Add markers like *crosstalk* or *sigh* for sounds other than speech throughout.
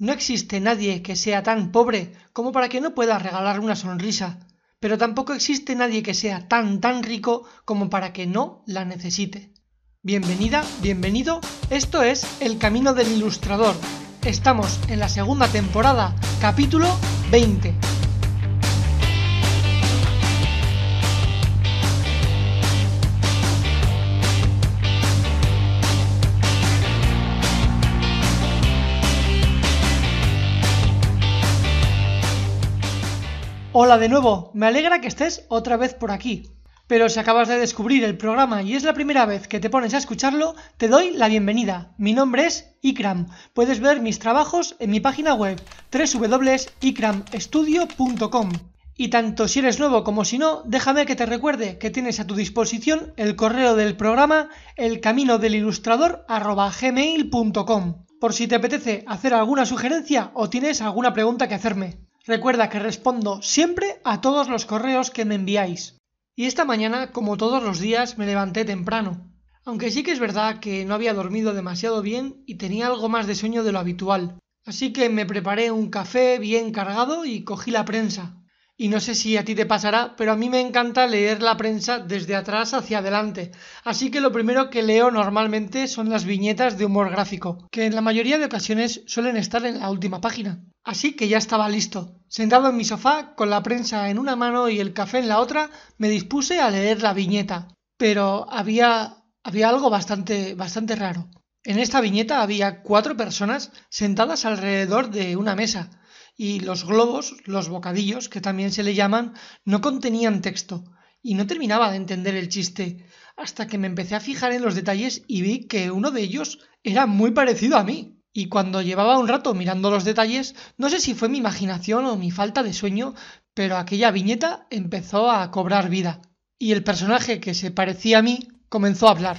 No existe nadie que sea tan pobre como para que no pueda regalar una sonrisa, pero tampoco existe nadie que sea tan tan rico como para que no la necesite. Bienvenida, bienvenido, esto es El Camino del Ilustrador. Estamos en la segunda temporada, capítulo 20. Hola de nuevo, me alegra que estés otra vez por aquí. Pero si acabas de descubrir el programa y es la primera vez que te pones a escucharlo, te doy la bienvenida. Mi nombre es Ikram. Puedes ver mis trabajos en mi página web www.ikramstudio.com. Y tanto si eres nuevo como si no, déjame que te recuerde que tienes a tu disposición el correo del programa elcaminodelilustrador.gmail.com por si te apetece hacer alguna sugerencia o tienes alguna pregunta que hacerme. Recuerda que respondo siempre a todos los correos que me enviáis. Y esta mañana, como todos los días, me levanté temprano. Aunque sí que es verdad que no había dormido demasiado bien y tenía algo más de sueño de lo habitual. Así que me preparé un café bien cargado y cogí la prensa. Y no sé si a ti te pasará, pero a mí me encanta leer la prensa desde atrás hacia adelante. Así que lo primero que leo normalmente son las viñetas de humor gráfico, que en la mayoría de ocasiones suelen estar en la última página. Así que ya estaba listo. Sentado en mi sofá, con la prensa en una mano y el café en la otra, me dispuse a leer la viñeta. Pero había. había algo bastante. bastante raro. En esta viñeta había cuatro personas sentadas alrededor de una mesa, y los globos, los bocadillos, que también se le llaman, no contenían texto, y no terminaba de entender el chiste, hasta que me empecé a fijar en los detalles y vi que uno de ellos era muy parecido a mí. Y cuando llevaba un rato mirando los detalles, no sé si fue mi imaginación o mi falta de sueño, pero aquella viñeta empezó a cobrar vida. Y el personaje que se parecía a mí comenzó a hablar.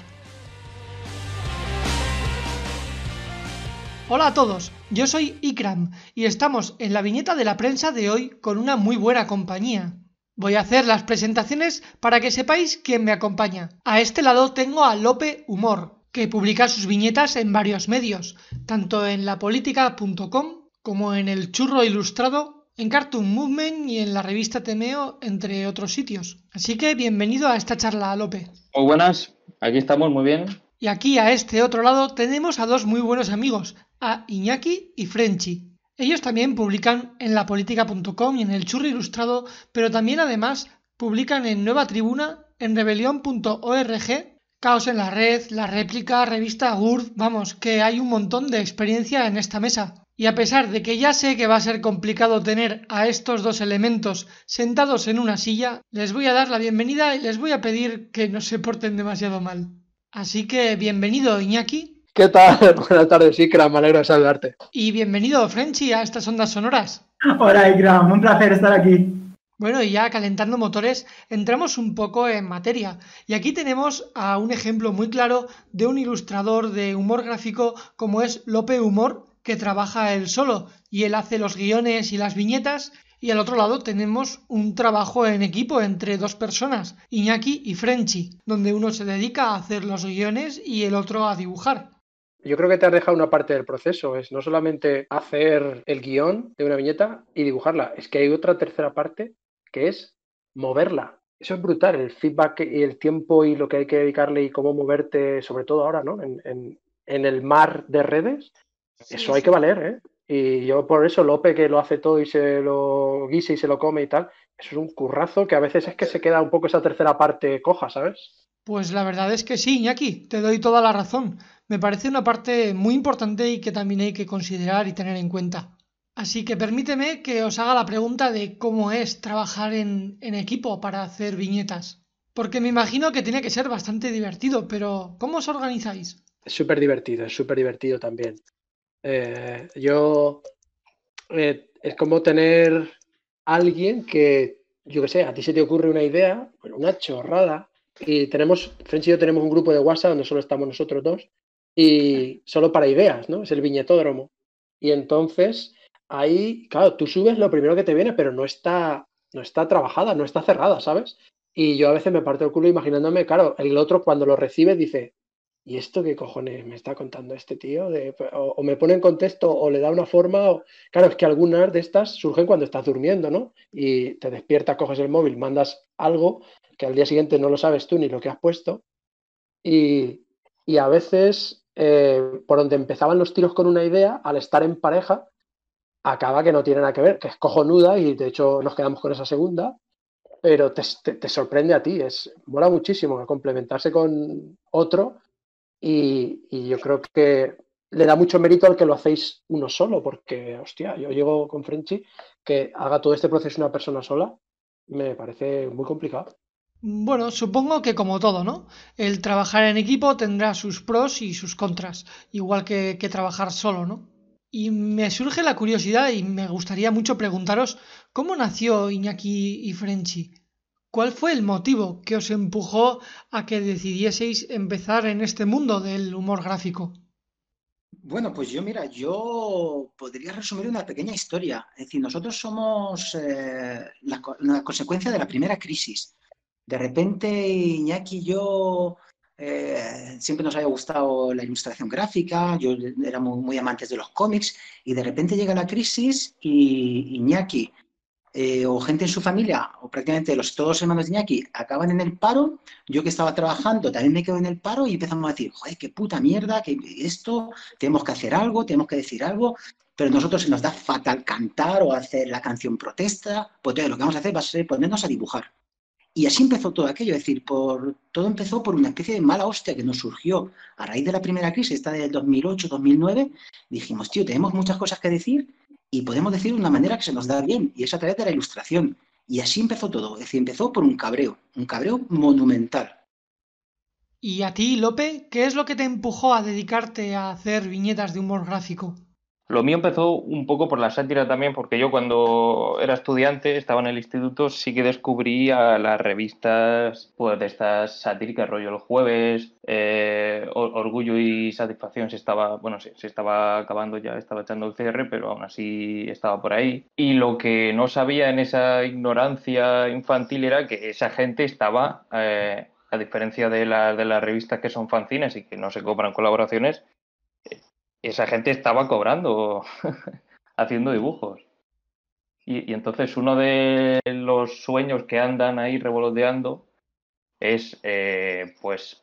Hola a todos, yo soy Ikram y estamos en la viñeta de la prensa de hoy con una muy buena compañía. Voy a hacer las presentaciones para que sepáis quién me acompaña. A este lado tengo a Lope Humor, que publica sus viñetas en varios medios, tanto en lapolítica.com como en El Churro Ilustrado, en Cartoon Movement y en la revista Temeo, entre otros sitios. Así que bienvenido a esta charla, Lope. Muy buenas, aquí estamos muy bien. Y aquí a este otro lado tenemos a dos muy buenos amigos, a Iñaki y Frenchy. Ellos también publican en lapolítica.com y en El Churro Ilustrado, pero también además publican en Nueva Tribuna, en rebelión.org Caos en la red, la réplica, revista URD, vamos, que hay un montón de experiencia en esta mesa. Y a pesar de que ya sé que va a ser complicado tener a estos dos elementos sentados en una silla, les voy a dar la bienvenida y les voy a pedir que no se porten demasiado mal. Así que bienvenido Iñaki. ¿Qué tal? *laughs* Buenas tardes, Ikram, me alegro de saludarte. Y bienvenido Frenchy a estas ondas sonoras. Hola Ikram, un placer estar aquí. Bueno, y ya calentando motores, entramos un poco en materia. Y aquí tenemos a un ejemplo muy claro de un ilustrador de humor gráfico como es Lope Humor, que trabaja él solo y él hace los guiones y las viñetas. Y al otro lado tenemos un trabajo en equipo entre dos personas, Iñaki y Frenchy, donde uno se dedica a hacer los guiones y el otro a dibujar. Yo creo que te has dejado una parte del proceso, es no solamente hacer el guion de una viñeta y dibujarla, es que hay otra tercera parte que es moverla. Eso es brutal, el feedback y el tiempo y lo que hay que dedicarle y cómo moverte, sobre todo ahora, ¿no? En, el mar de redes, eso hay que valer, ¿eh? Y yo por eso Lope que lo hace todo y se lo guise y se lo come y tal, eso es un currazo que a veces es que se queda un poco esa tercera parte coja, ¿sabes? Pues la verdad es que sí, Iñaki, te doy toda la razón. Me parece una parte muy importante y que también hay que considerar y tener en cuenta. Así que permíteme que os haga la pregunta de cómo es trabajar en, equipo para hacer viñetas. Porque me imagino que tiene que ser bastante divertido, pero ¿cómo os organizáis? Es súper divertido, es súper divertido también. Eh, yo eh, es como tener alguien que, yo qué sé, a ti se te ocurre una idea, una chorrada, y tenemos, French y yo tenemos un grupo de WhatsApp donde solo estamos nosotros dos, y solo para ideas, ¿no? Es el viñetódromo. Y entonces ahí, claro, tú subes lo primero que te viene, pero no está, no está trabajada, no está cerrada, ¿sabes? Y yo a veces me parto el culo imaginándome, claro, el otro cuando lo recibe dice, ¿y esto qué cojones me está contando este tío? O, me pone en contexto o le da una forma. Claro, es que algunas de estas surgen cuando estás durmiendo, ¿no? Y te despiertas, coges el móvil, mandas algo que al día siguiente no lo sabes tú ni lo que has puesto. Y, a veces, eh, por donde empezaban los tiros con una idea, al estar en pareja, acaba que no tiene nada que ver, que es cojonuda y de hecho nos quedamos con esa segunda, pero te, sorprende a ti, es mola muchísimo complementarse con otro y, yo creo que le da mucho mérito al que lo hacéis uno solo, porque, hostia, yo llego con Frenchy, que haga todo este proceso una persona sola, me parece muy complicado. Bueno, supongo que como todo, ¿no? El trabajar en equipo tendrá sus pros y sus contras, igual que, trabajar solo, ¿no? Y me surge la curiosidad y me gustaría mucho preguntaros cómo nació Iñaki y Frenchy. ¿Cuál fue el motivo que os empujó a que decidieseis empezar en este mundo del humor gráfico? Bueno, pues yo, mira, yo podría resumir una pequeña historia. Es decir, nosotros somos eh, la, una consecuencia de la primera crisis. De repente, Iñaki y yo eh, siempre nos había gustado la ilustración gráfica, yo éramos muy, amantes de los cómics, y de repente llega la crisis y Iñaki eh, o gente en su familia, o prácticamente los todos hermanos de Iñaki, acaban en el paro, yo que estaba trabajando también me quedo en el paro y empezamos a decir, joder, qué puta mierda, que esto, tenemos que hacer algo, tenemos que decir algo, pero nosotros se nos da fatal cantar o hacer la canción protesta, pues lo que vamos a hacer va a ser ponernos a dibujar. Y así empezó todo aquello, es decir, por, todo empezó por una especie de mala hostia que nos surgió a raíz de la primera crisis, esta del 2008-2009. Dijimos, tío, tenemos muchas cosas que decir y podemos decir de una manera que se nos da bien, y es a través de la ilustración. Y así empezó todo, es decir, empezó por un cabreo, un cabreo monumental. ¿Y a ti, Lope, qué es lo que te empujó a dedicarte a hacer viñetas de humor gráfico? Lo mío empezó un poco por la sátira también, porque yo cuando era estudiante, estaba en el instituto, sí que descubrí las revistas pues, de estas satíricas, rollo El Jueves, eh, Orgullo y Satisfacción se estaba, bueno, se, se estaba acabando ya, estaba echando el cierre, pero aún así estaba por ahí. Y lo que no sabía en esa ignorancia infantil era que esa gente estaba... Eh, a diferencia de, la, de las revistas que son fanzines y que no se cobran colaboraciones, esa gente estaba cobrando *laughs* haciendo dibujos. Y, entonces uno de los sueños que andan ahí revoloteando es eh, pues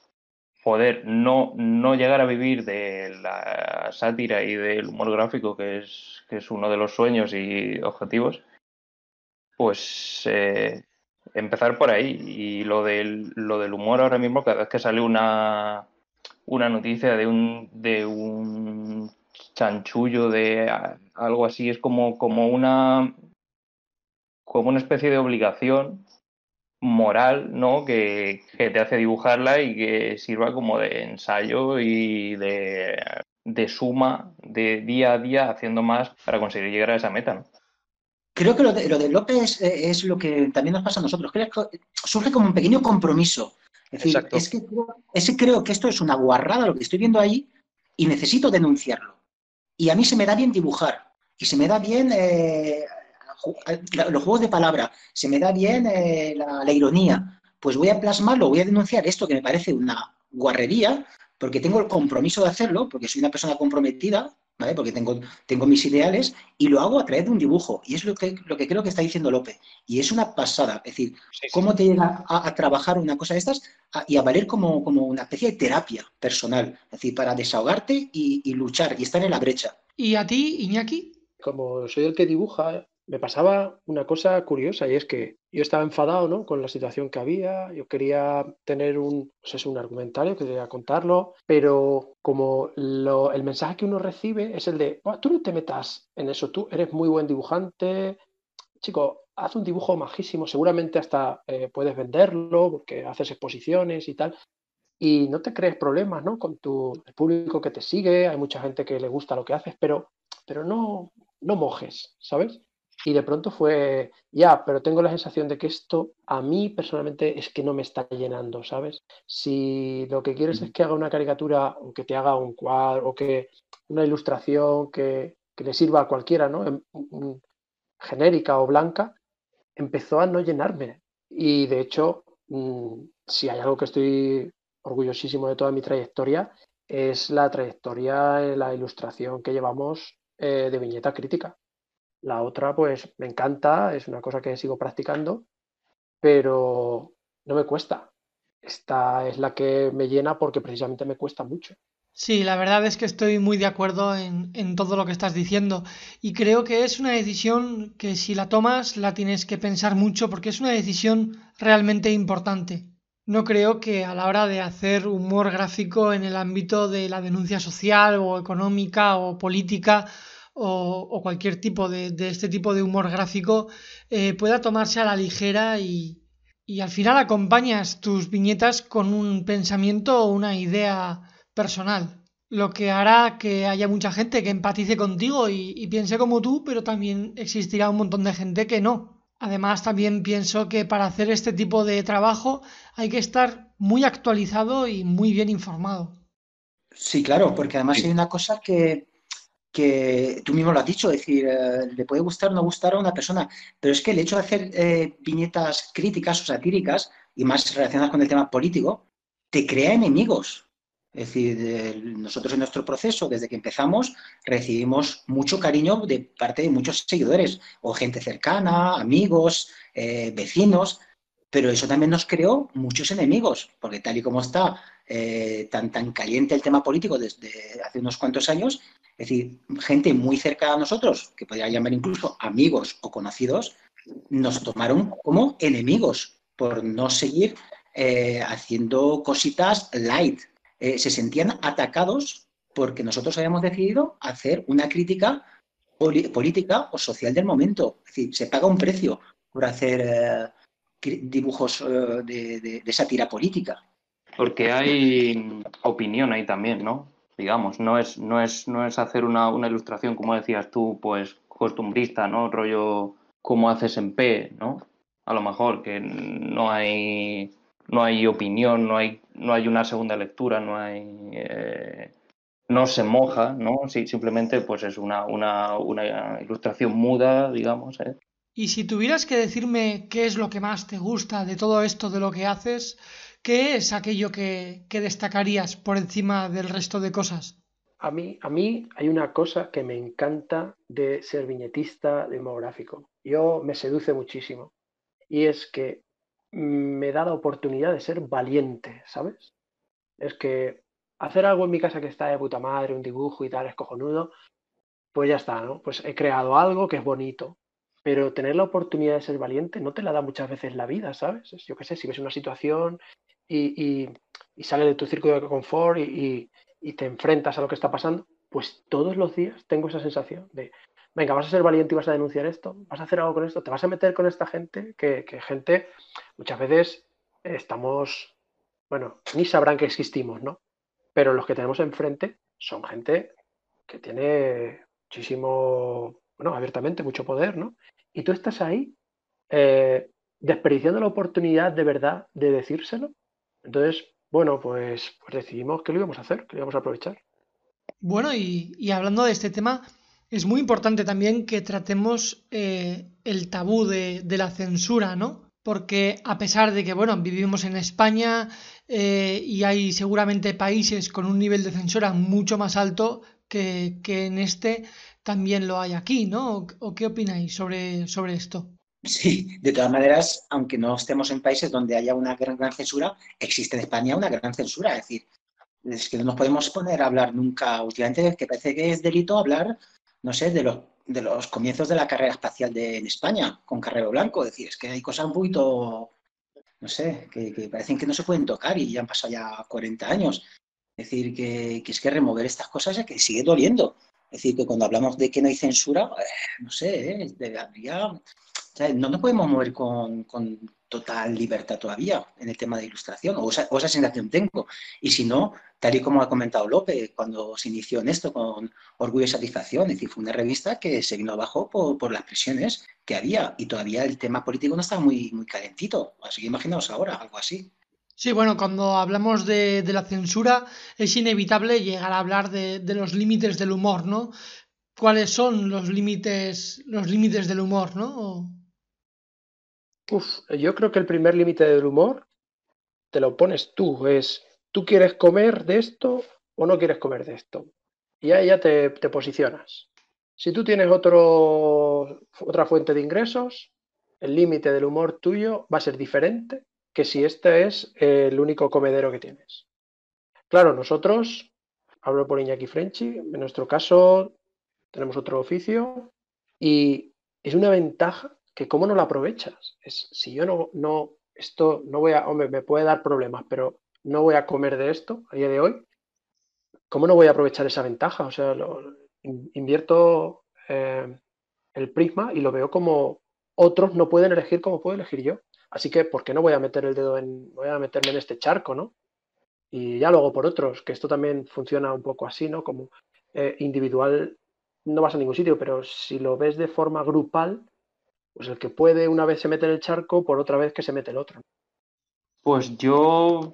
poder no, no llegar a vivir de la sátira y del humor gráfico, que es, que es uno de los sueños y objetivos, pues eh, empezar por ahí. Y lo del, lo del humor ahora mismo, cada vez que sale una, una noticia de un, de un chanchullo, de algo así, es como, como una como una especie de obligación moral, ¿no? Que, te hace dibujarla y que sirva como de ensayo y de, de, suma de día a día haciendo más para conseguir llegar a esa meta, Creo que lo de, lo de López es, lo que también nos pasa a nosotros. Surge como un pequeño compromiso es decir, es que, creo, creo que esto es una guarrada lo que estoy viendo ahí y necesito denunciarlo. Y a mí se me da bien dibujar y se me da bien eh, los juegos de palabra, se me da bien eh, la, ironía. Pues voy a plasmarlo, voy a denunciar esto que me parece una guarrería, porque tengo el compromiso de hacerlo, porque soy una persona comprometida porque tengo, tengo mis ideales y lo hago a través de un dibujo. Y es lo que, lo que creo que está diciendo López. Y es una pasada. Es decir, cómo te llega a, trabajar una cosa de estas y a valer como, como, una especie de terapia personal. Es decir, para desahogarte y, y luchar y estar en la brecha. ¿Y a ti, Iñaki? Como soy el que dibuja, me pasaba una cosa curiosa y es que yo estaba enfadado ¿no? con la situación que había, yo quería tener un, pues un argumentario, quería contarlo, pero como el mensaje que uno recibe es el de, tú no te metas en eso, tú eres muy buen dibujante, chico, haz un dibujo majísimo, seguramente hasta eh, puedes venderlo porque haces exposiciones y tal. Y no te crees problemas ¿no? con tu público que te sigue, hay mucha gente que le gusta lo que haces, pero, pero no, no mojes, ¿sabes? Y de pronto fue, ya, pero tengo la sensación de que esto a mí personalmente es que no me está llenando, ¿sabes? Si lo que quieres es que haga una caricatura o que te haga un cuadro o que una ilustración que, le sirva a cualquiera, ¿no? genérica o blanca, empezó a no llenarme. Y de hecho, mm, si hay algo que estoy orgullosísimo de toda mi trayectoria es la trayectoria en la ilustración que llevamos eh, de viñeta crítica. La otra, pues me encanta, es una cosa que sigo practicando, pero no me cuesta. Esta es la que me llena porque precisamente me cuesta mucho. Sí, la verdad es que estoy muy de acuerdo en, en, todo lo que estás diciendo y creo que es una decisión que si la tomas la tienes que pensar mucho porque es una decisión realmente importante. No creo que a la hora de hacer humor gráfico en el ámbito de la denuncia social o económica o política o, o cualquier tipo de, de, este tipo de humor gráfico eh, pueda tomarse a la ligera y, y al final acompañas tus viñetas con un pensamiento o una idea personal, lo que hará que haya mucha gente que empatice contigo y, y, piense como tú, pero también existirá un montón de gente que no. Además, también pienso que para hacer este tipo de trabajo hay que estar muy actualizado y muy bien informado. Sí, claro, porque además hay una cosa que, que tú mismo lo has dicho, es decir, eh, le puede gustar o no gustar a una persona, pero es que el hecho de hacer eh, viñetas críticas o satíricas y más relacionadas con el tema político, te crea enemigos. Es decir, nosotros en nuestro proceso, desde que empezamos, recibimos mucho cariño de parte de muchos seguidores, o gente cercana, amigos, eh, vecinos, pero eso también nos creó muchos enemigos, porque tal y como está eh, tan, tan caliente el tema político desde hace unos cuantos años, es decir, gente muy cerca a nosotros, que podría llamar incluso amigos o conocidos, nos tomaron como enemigos por no seguir eh, haciendo cositas light, eh, se sentían atacados porque nosotros habíamos decidido hacer una crítica política o social del momento. Es decir, se paga un precio por hacer dibujos eh, de, sátira política. Porque hay opinión ahí también, ¿no? Digamos, no es, no es, no es hacer una, una ilustración, como decías tú, pues costumbrista, ¿no? Rollo como haces en P, ¿no? A lo mejor que no hay no hay opinión, no hay, no hay una segunda lectura, no hay eh, no se moja, ¿no? Sí, simplemente pues es una, una, una ilustración muda, digamos. ¿eh? Y si tuvieras que decirme qué es lo que más te gusta de todo esto de lo que haces, ¿qué es aquello que, que destacarías por encima del resto de cosas? A mí, a mí hay una cosa que me encanta de ser viñetista demográfico. Yo me seduce muchísimo. Y es que me da la oportunidad de ser valiente, ¿sabes? Es que hacer algo en mi casa que está de puta madre, un dibujo y tal, es cojonudo, pues ya está, ¿no? Pues he creado algo que es bonito. Pero tener la oportunidad de ser valiente no te la da muchas veces la vida, ¿sabes? Yo qué sé, si ves una situación y, y, sales de tu círculo de confort y, y te enfrentas a lo que está pasando, pues todos los días tengo esa sensación de, venga, vas a ser valiente y vas a denunciar esto, vas a hacer algo con esto, te vas a meter con esta gente, que, que gente, muchas veces estamos, bueno, ni sabrán que existimos, ¿no? Pero los que tenemos enfrente son gente que tiene muchísimo, bueno, abiertamente mucho poder, ¿no? Y tú estás ahí eh, desperdiciando la oportunidad de verdad de decírselo. Entonces, bueno, pues, pues decidimos que lo íbamos a hacer, que lo íbamos a aprovechar. Bueno, y, hablando de este tema, es muy importante también que tratemos eh, el tabú de, la censura, ¿no? Porque a pesar de que, bueno, vivimos en España eh, y hay seguramente países con un nivel de censura mucho más alto que en este, también lo hay aquí, ¿no? ¿O, qué opináis sobre, sobre esto? Sí, de todas maneras, aunque no estemos en países donde haya una gran, gran censura, existe en España una gran censura. Es decir, es que no nos podemos poner a hablar nunca, últimamente, que parece que es delito hablar no sé, de los, de los comienzos de la carrera espacial de, en España, con Carrero Blanco. Es decir, es que hay cosas un poquito, no sé, que, que, parecen que no se pueden tocar y ya han pasado ya 40 años. Es decir, que, que es que remover estas cosas es que sigue doliendo. Es decir, que cuando hablamos de que no hay censura, eh, no sé, eh, debería, o sea, no nos podemos mover con, con, total libertad todavía en el tema de ilustración, o esa, o esa sensación tengo. Y si no, tal y como ha comentado López, cuando se inició en esto con Orgullo y Satisfacción, es decir, fue una revista que se vino abajo por, las presiones que había y todavía el tema político no estaba muy, muy calentito. Así que imaginaos ahora, algo así. Sí, bueno, cuando hablamos de, de, la censura es inevitable llegar a hablar de, de, los límites del humor, ¿no? ¿Cuáles son los límites, los límites del humor, ¿no? Uf, yo creo que el primer límite del humor te lo pones tú, es ¿tú quieres comer de esto o no quieres comer de esto? Y ahí ya te, te posicionas. Si tú tienes otro, otra fuente de ingresos, el límite del humor tuyo va a ser diferente que si este es el único comedero que tienes. Claro, nosotros, hablo por Iñaki Frenchy, en nuestro caso tenemos otro oficio y es una ventaja que cómo no la aprovechas. Es, si yo no, no, esto no voy a, hombre, me puede dar problemas, pero no voy a comer de esto a día de hoy, ¿cómo no voy a aprovechar esa ventaja? O sea, invierto eh, el prisma y lo veo como otros no pueden elegir como puedo elegir yo. Así que, ¿por qué no voy a meter el dedo en, voy a meterme en este charco, ¿no? Y ya luego por otros, que esto también funciona un poco así, ¿no? Como eh, individual no vas a ningún sitio, pero si lo ves de forma grupal, pues el que puede una vez se mete en el charco, por otra vez que se mete el otro. Pues yo,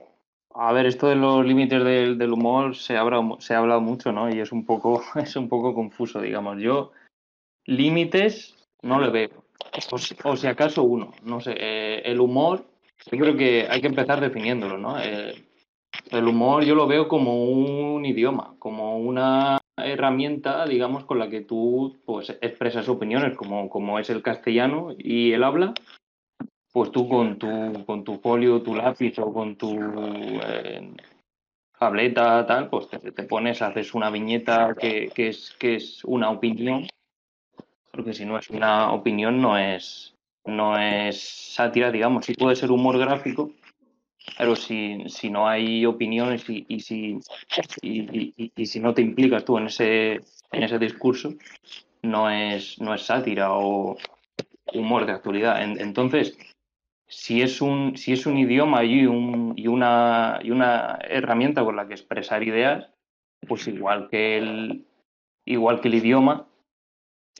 a ver, esto de los límites del, humor se ha, hablado, se ha hablado mucho, ¿no? Y es un poco, *laughs* es un poco confuso, digamos. Yo límites no le veo. O si, acaso uno, no sé. Eh, el humor, yo creo que hay que empezar definiéndolo, ¿no? Eh, el humor yo lo veo como un idioma, como una herramienta, digamos, con la que tú pues, expresas opiniones, como, como es el castellano y el habla, pues tú con tu, con tu folio, tu lápiz o con tu eh, tableta, tal, pues te, te, pones, haces una viñeta que, que, es, que es una opinión, porque si no es una opinión no es, no es sátira, digamos, sí puede ser humor gráfico, pero si, si no hay opiniones y, y si, y, y, si no te implicas tú en ese, en ese discurso, no es, no es sátira o humor de actualidad. En, entonces, si es un, si es un idioma y, un, y, una, y una herramienta con la que expresar ideas, pues igual que el, igual que el idioma,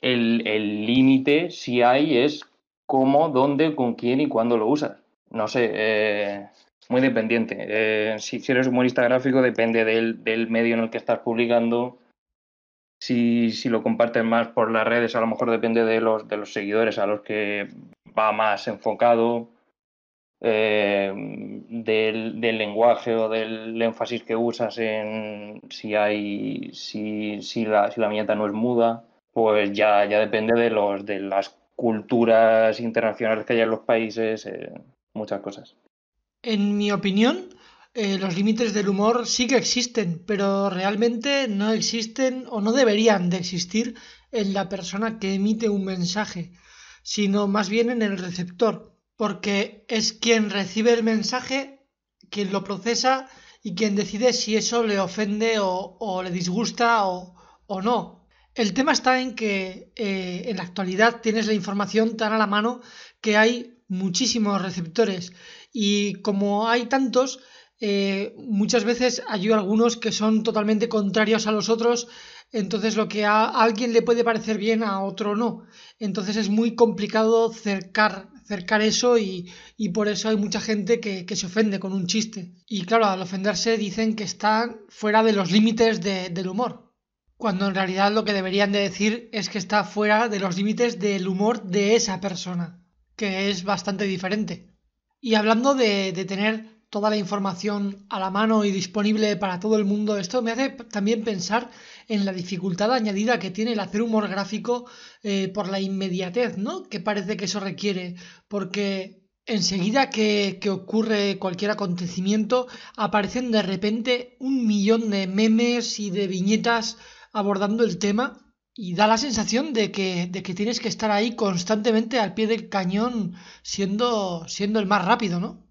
el límite, si hay, es cómo, dónde, con quién y cuándo lo usas. No sé, eh, muy dependiente. Eh, si, eres humorista gráfico, depende del, del, medio en el que estás publicando. Si, si, lo compartes más por las redes, a lo mejor depende de los, de los seguidores a los que va más enfocado. Eh, del, del, lenguaje o del énfasis que usas en si hay si, si, la, si la viñeta no es muda, pues ya, ya depende de los de las culturas internacionales que hay en los países, eh, muchas cosas. En mi opinión, eh, los límites del humor sí que existen, pero realmente no existen o no deberían de existir en la persona que emite un mensaje, sino más bien en el receptor, porque es quien recibe el mensaje, quien lo procesa y quien decide si eso le ofende o, o le disgusta o, o, no. El tema está en que eh, en la actualidad tienes la información tan a la mano que hay muchísimos receptores y como hay tantos, eh, muchas veces hay algunos que son totalmente contrarios a los otros, entonces lo que a alguien le puede parecer bien a otro no. Entonces es muy complicado cercar, cercar eso y, y por eso hay mucha gente que, que, se ofende con un chiste. Y claro, al ofenderse dicen que están fuera de los límites de, del humor. Cuando en realidad lo que deberían de decir es que está fuera de los límites del humor de esa persona, que es bastante diferente. Y hablando de, tener toda la información a la mano y disponible para todo el mundo, esto me hace también pensar en la dificultad añadida que tiene el hacer humor gráfico eh, por la inmediatez, ¿no? Que parece que eso requiere, porque enseguida que ocurre cualquier acontecimiento aparecen de repente un millón de memes y de viñetas abordando el tema y da la sensación de que, de que tienes que estar ahí constantemente al pie del cañón siendo, siendo el más rápido, ¿no?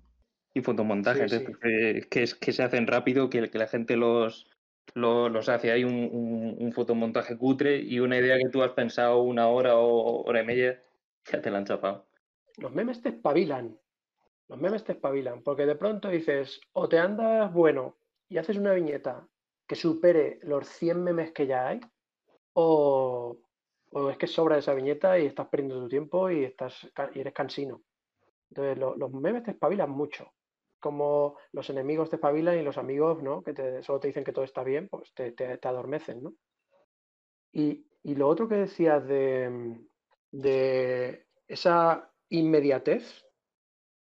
Y fotomontajes sí, sí. que, que, que, se hacen rápido, que, que la gente los, los, los, hace. Hay un, un, un, fotomontaje cutre y una idea que tú has pensado una hora o hora y media, ya te la han chapado. Los memes te espabilan. Los memes te espabilan, porque de pronto dices, o te andas bueno y haces una viñeta que supere los 100 memes que ya hay, o, o, es que sobra esa viñeta y estás perdiendo tu tiempo y, estás, y eres cansino. Entonces, lo, los memes te espabilan mucho. Como los enemigos te espabilan y los amigos, ¿no? Que solo te dicen que todo está bien, pues te, te, te adormecen, ¿no? Y, y, lo otro que decías de, de esa inmediatez,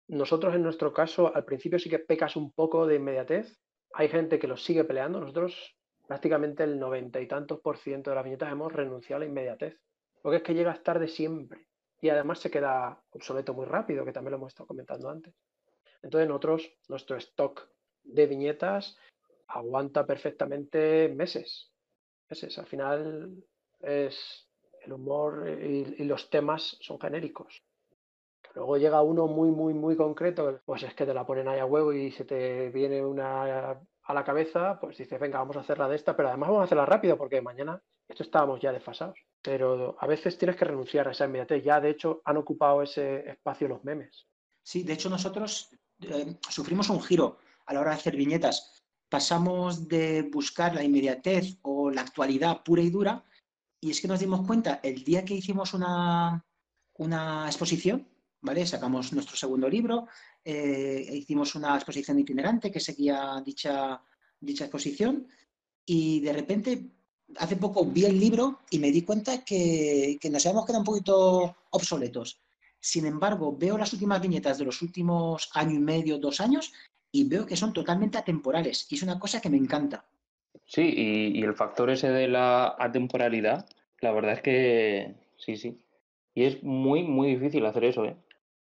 nosotros en nuestro caso al principio sí que pecas un poco de inmediatez, hay gente que lo sigue peleando. Nosotros prácticamente el noventa y tantos por ciento de las viñetas hemos renunciado a la inmediatez. Porque es que llegas tarde siempre. Y además se queda obsoleto muy rápido, que también lo hemos estado comentando antes. Entonces nosotros, nuestro stock de viñetas aguanta perfectamente meses. Meses. Al final es el humor y, los temas son genéricos. Luego llega uno muy, muy, muy concreto, pues es que te la ponen ahí a huevo y se te viene una a la cabeza, pues dices, venga, vamos a hacerla de esta, pero además vamos a hacerla rápido porque mañana esto estábamos ya desfasados. Pero a veces tienes que renunciar a esa inmediatez. Ya, de hecho, han ocupado ese espacio los memes. Sí, de hecho, nosotros eh, sufrimos un giro a la hora de hacer viñetas. Pasamos de buscar la inmediatez o la actualidad pura y dura, y es que nos dimos cuenta el día que hicimos una, una exposición, ¿vale? Sacamos nuestro segundo libro, eh, hicimos una exposición itinerante que seguía dicha, dicha exposición y de repente hace poco vi el libro y me di cuenta que, nos habíamos quedado un poquito obsoletos. Sin embargo, veo las últimas viñetas de los últimos año y medio, dos años, y veo que son totalmente atemporales. Y es una cosa que me encanta. Sí, y, y el factor ese de la atemporalidad, la verdad es que sí, sí. Y es muy, muy difícil hacer eso, ¿eh?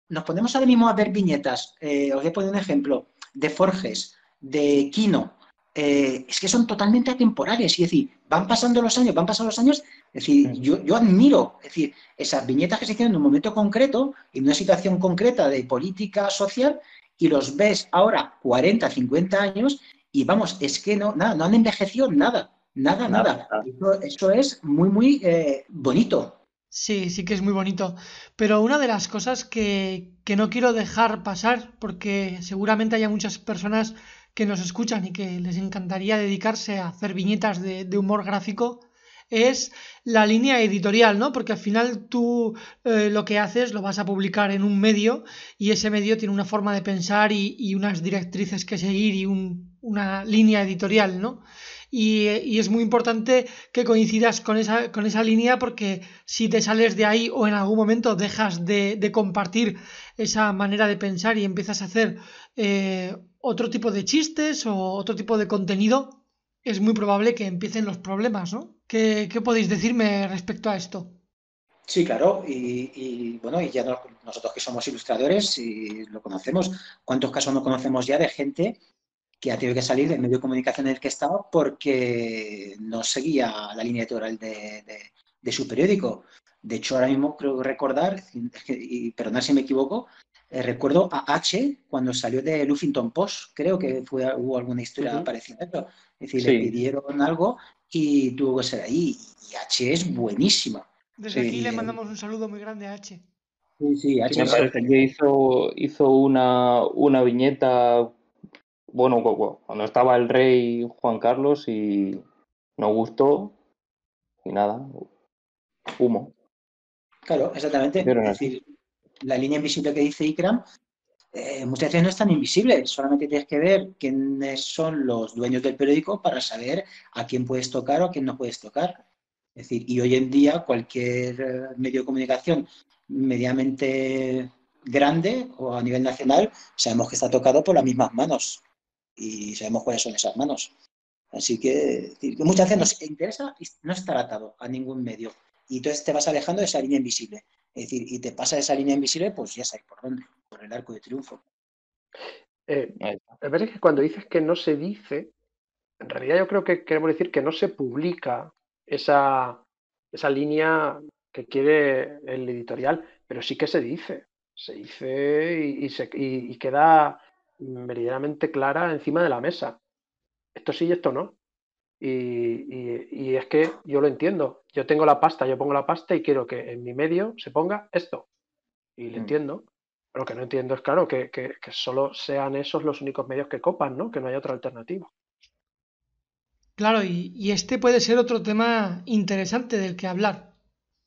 Nos ponemos ahora mismo a ver viñetas, eh, os voy a poner un ejemplo, de Forges, de Kino, eh, es que son totalmente atemporales, es decir, van pasando los años, van pasando los años, es decir, yo, yo admiro, es decir, esas viñetas que se hicieron en un momento concreto, en una situación concreta de política social, y los ves ahora 40, 50 años, y vamos, es que no, nada, no han envejecido nada, nada, nada. Eso, es muy, muy eh, bonito. Sí, sí que es muy bonito. Pero una de las cosas que, que no quiero dejar pasar, porque seguramente haya muchas personas que nos escuchan y que les encantaría dedicarse a hacer viñetas de, humor gráfico, es la línea editorial, ¿no? Porque al final tú eh, lo que haces lo vas a publicar en un medio y ese medio tiene una forma de pensar y, unas directrices que seguir y una línea editorial, ¿no? Y, es muy importante que coincidas con esa, con esa línea porque si te sales de ahí o en algún momento dejas de, compartir esa manera de pensar y empiezas a hacer eh, otro tipo de chistes o otro tipo de contenido, es muy probable que empiecen los problemas, ¿no? ¿Qué, podéis decirme respecto a esto? Sí, claro, y, bueno, y ya nosotros que somos ilustradores y lo conocemos, ¿cuántos casos no conocemos ya de gente que ha tenido que salir del medio de comunicación en el que estaba porque no seguía la línea editorial de, su periódico. De hecho, ahora mismo creo recordar, y perdonad si me equivoco, eh, recuerdo a H cuando salió de Luffington Post, creo que fue, hubo alguna historia parecida. Es decir, le pidieron algo y tuvo que ser ahí. Y H es buenísimo. Desde aquí le mandamos un saludo muy grande a H. Sí, sí, H. Me parece que hizo, hizo una, una viñeta bueno, cuando estaba el rey Juan Carlos y no gustó y nada, humo. Claro, exactamente. es decir, la línea invisible que dice Ikram, eh, muchas veces no es tan invisible, solamente tienes que ver quiénes son los dueños del periódico para saber a quién puedes tocar o a quién no puedes tocar. Es decir, y hoy en día cualquier eh, medio de comunicación medianamente grande o a nivel nacional, sabemos que está tocado por las mismas manos y sabemos cuáles son esas manos. Así que, muchas veces nos interesa no estar atado a ningún medio y entonces te vas alejando de esa línea invisible. Es decir, y te pasa esa línea invisible, pues ya sabes por dónde, por el arco de triunfo. Eh, me parece que cuando dices que no se dice, en realidad yo creo que queremos decir que no se publica esa, esa línea que quiere el editorial, pero sí que se dice. Se dice y, se, y queda meridianamente clara encima de la mesa. Esto sí y esto no. Y, es que yo lo entiendo. Yo tengo la pasta, yo pongo la pasta y quiero que en mi medio se ponga esto. Y lo mm. entiendo. Lo que no entiendo es, claro, que, que, solo sean esos los únicos medios que copan, ¿no? Que no haya otra alternativa. Claro, y, este puede ser otro tema interesante del que hablar.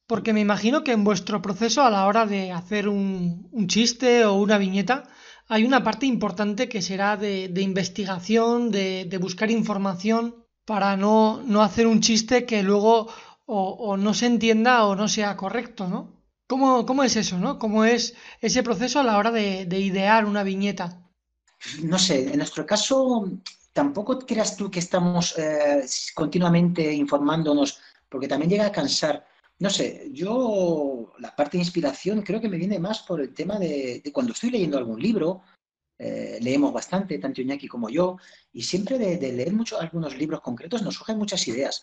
Porque me imagino que en vuestro proceso a la hora de hacer un, un chiste o una viñeta, hay una parte importante que será de, investigación, de, buscar información para no, hacer un chiste que luego o, no se entienda o no sea correcto, ¿no? ¿Cómo, ¿Cómo, es eso, no? ¿Cómo es ese proceso a la hora de, idear una viñeta? No sé, en nuestro caso tampoco creas tú que estamos eh, continuamente informándonos, porque también llega a cansar. No sé, yo la parte de inspiración creo que me viene más por el tema de, cuando estoy leyendo algún libro, eh, leemos bastante, tanto Iñaki como yo, y siempre de, leer mucho, algunos libros concretos nos surgen muchas ideas.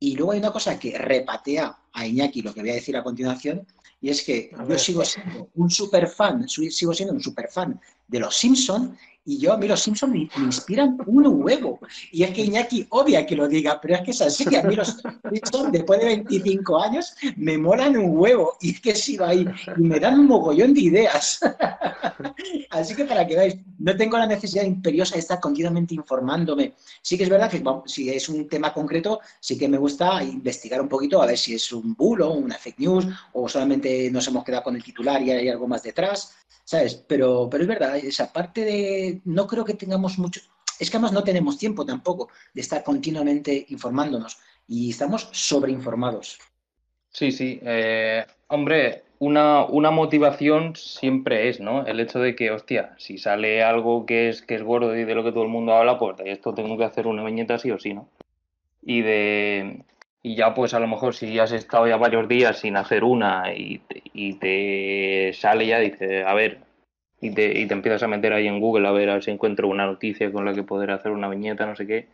Y luego hay una cosa que repatea a Iñaki, lo que voy a decir a continuación, y es que yo sigo siendo un super fan, sigo siendo un super fan de los Simpson y yo a mí los Simpsons me, inspiran un huevo. Y es que Iñaki odia que lo diga, pero es que es así, que a mí los Simpsons después de 25 años me molan un huevo. Y es que sigo ahí y me dan un mogollón de ideas. *laughs* así que para que veáis, no tengo la necesidad imperiosa de estar continuamente informándome. Sí que es verdad que si es un tema concreto, sí que me gusta investigar un poquito a ver si es un bulo, una fake news, o solamente nos hemos quedado con el titular y hay algo más detrás. ¿sabes? Pero, pero es verdad, esa parte de, no creo que tengamos mucho, es que además no tenemos tiempo tampoco de estar continuamente informándonos y estamos sobreinformados. Sí, sí. Eh, hombre, una, una, motivación siempre es, ¿no? El hecho de que, hostia, si sale algo que es, que es gordo y de lo que todo el mundo habla, pues de esto tengo que hacer una viñeta sí o sí, ¿no? Y de, y ya pues a lo mejor si has estado ya varios días sin hacer una y y te sale ya, dice, a ver, y te, y te empiezas a meter ahí en Google a ver, a ver si encuentro una noticia con la que poder hacer una viñeta, no sé qué,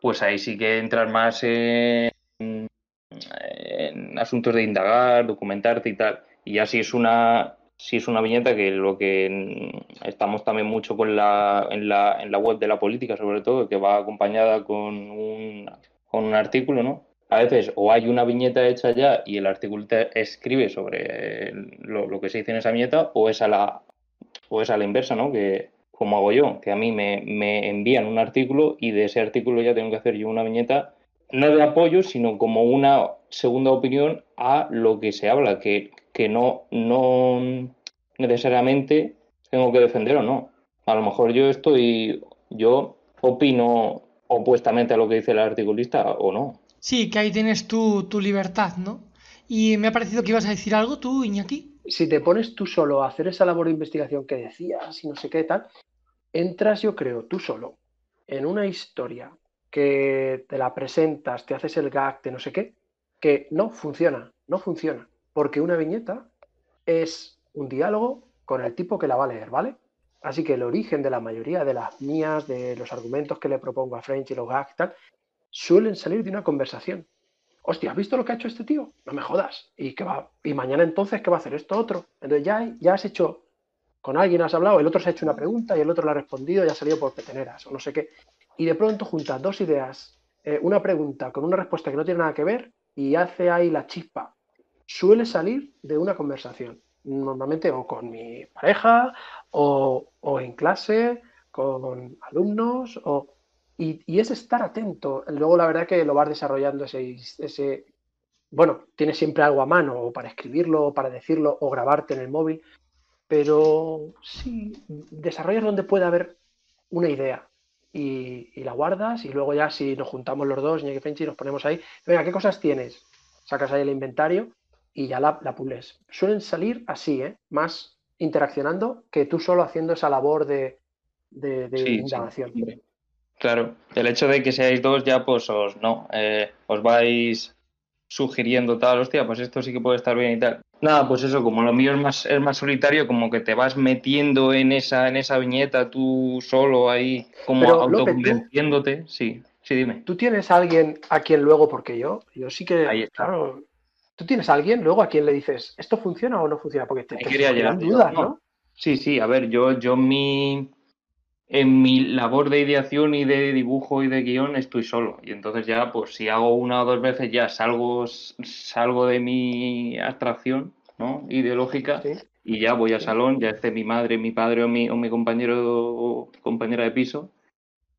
pues ahí sí que entras más en, en asuntos de indagar, documentarte y tal. Y ya si es una si es una viñeta que lo que estamos también mucho con la, en, la, en la web de la política, sobre todo, que va acompañada con un, con un artículo, ¿no? A veces o hay una viñeta hecha ya y el artículo te escribe sobre lo, que se dice en esa viñeta, o es a la, o es a la inversa, ¿no? Que como hago yo, que a mí me, me envían un artículo y de ese artículo ya tengo que hacer yo una viñeta, no de apoyo, sino como una segunda opinión a lo que se habla, que, que no, no necesariamente tengo que defender o no. A lo mejor yo estoy, yo opino opuestamente a lo que dice el articulista o no. Sí, que ahí tienes tu, tu libertad, ¿no? Y me ha parecido que ibas a decir algo tú, Iñaki. Si te pones tú solo a hacer esa labor de investigación que decías y no sé qué tal, entras, yo creo, tú solo en una historia que te la presentas, te haces el gag, de no sé qué, que no funciona, no funciona. Porque una viñeta es un diálogo con el tipo que la va a leer, ¿vale? Así que el origen de la mayoría de las mías, de los argumentos que le propongo a French y los gags tal, suelen salir de una conversación. Hostia, ¿has visto lo que ha hecho este tío? No me jodas. ¿Y, va? ¿Y mañana entonces qué va a hacer esto otro? Entonces ya, ya has hecho, con alguien has hablado, el otro se ha hecho una pregunta y el otro le ha respondido y ha salido por peteneras o no sé qué. Y de pronto juntas dos ideas, eh, una pregunta con una respuesta que no tiene nada que ver y hace ahí la chispa. Suele salir de una conversación normalmente o con mi pareja o, en clase, con alumnos, o, y, es estar atento. Luego la verdad que lo vas desarrollando ese, ese, bueno, tienes siempre algo a mano, o para escribirlo, o para decirlo, o grabarte en el móvil, pero sí, desarrollas donde pueda haber una idea. Y, la guardas y luego ya si nos juntamos los dos, y y nos ponemos ahí, venga, ¿qué cosas tienes? Sacas ahí el inventario y ya la, la pules. Suelen salir así, ¿eh? más interaccionando que tú solo haciendo esa labor de, de, indagación. Claro, el hecho de que seáis dos ya pues os, no, eh, os vais sugiriendo tal, hostia, pues esto sí que puede estar bien y tal. Nada, pues eso, como lo mío es más, es más solitario, como que te vas metiendo en esa, en esa viñeta tú solo ahí, como autoconvenciéndote. Sí, sí, dime. ¿Tú tienes a alguien a quien luego, porque yo, yo sí que, claro, ¿Tú tienes a alguien luego a quien le dices, ¿esto funciona o no funciona? Porque te, te dudas, ¿no? Sí, sí, a ver, yo, yo mi, en mi labor de ideación y de dibujo y de guion estoy solo. Y entonces ya, pues si hago una o dos veces ya salgo, salgo de mi abstracción ¿no? ideológica y ya voy al salón, ya esté mi madre, mi padre o mi, o mi compañero o compañera de piso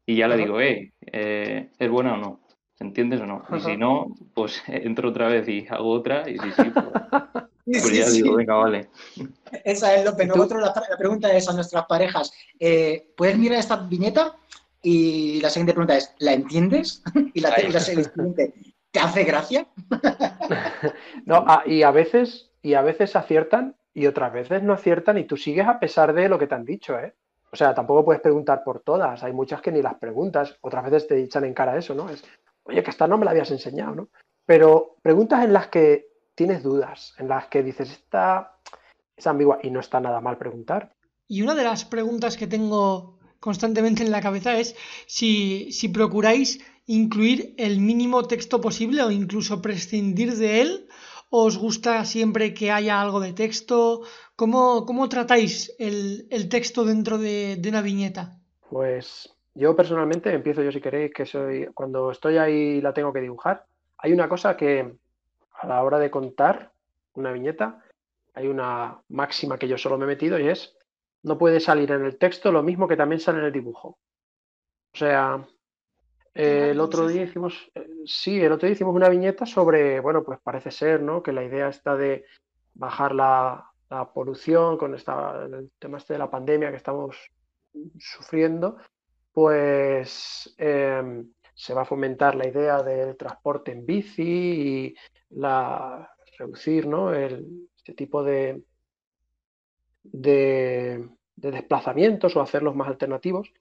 y ya le digo, eh, eh, ¿es buena o no? ¿Entiendes o no? Y si no, pues *laughs* entro otra vez y hago otra, y si sí, pues, *laughs* pues ya digo, venga, vale. Esa es López. Nosotros la, la, pregunta es a nuestras parejas, eh, ¿puedes mirar esta viñeta? Y la siguiente pregunta es, ¿la entiendes? *laughs* Y la, y la siguiente, ¿te hace gracia? no, ah, y a veces, y a veces aciertan y otras veces no aciertan y tú sigues a pesar de lo que te han dicho, ¿eh? o sea, tampoco puedes preguntar por todas. Hay muchas que ni las preguntas. Otras veces te echan en cara eso, ¿no? Es, oye, que esta no me la habías enseñado, ¿no? Pero preguntas en las que tienes dudas, en las que dices, esta es ambigua y no está nada mal preguntar. Y una de las preguntas que tengo constantemente en la cabeza es si, si procuráis incluir el mínimo texto posible o incluso prescindir de él os gusta siempre que haya algo de texto? ¿Cómo, cómo tratáis el, el, texto dentro de, de, una viñeta? Pues yo personalmente empiezo yo si queréis, que soy cuando estoy ahí la tengo que dibujar. Hay una cosa que a la hora de contar una viñeta hay una máxima que yo solo me he metido y es no puede salir en el texto lo mismo que también sale en el dibujo. O sea, eh, el otro día hicimos, eh, sí, el otro día hicimos una viñeta sobre, bueno, pues parece ser, ¿no? Que la idea está de bajar la, la polución con esta, el tema este de la pandemia que estamos sufriendo, pues eh, se va a fomentar la idea del transporte en bici y la reducir, ¿no? El, este tipo de, de, de desplazamientos o hacerlos más alternativos.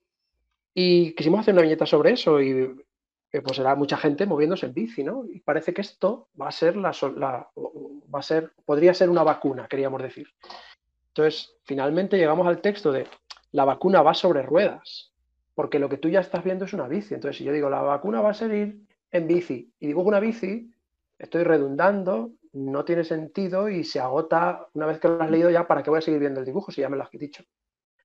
Y quisimos hacer una viñeta sobre eso y eh, pues era mucha gente moviéndose en bici, ¿no? Y parece que esto va a ser la, la, va a ser, podría ser una vacuna, queríamos decir. Entonces, finalmente llegamos al texto de la vacuna va sobre ruedas, porque lo que tú ya estás viendo es una bici. Entonces, si yo digo la vacuna va a ser en bici y dibujo una bici, estoy redundando, no tiene sentido y se agota una vez que lo has leído ya, ¿para qué voy a seguir viendo el dibujo si ya me lo has dicho?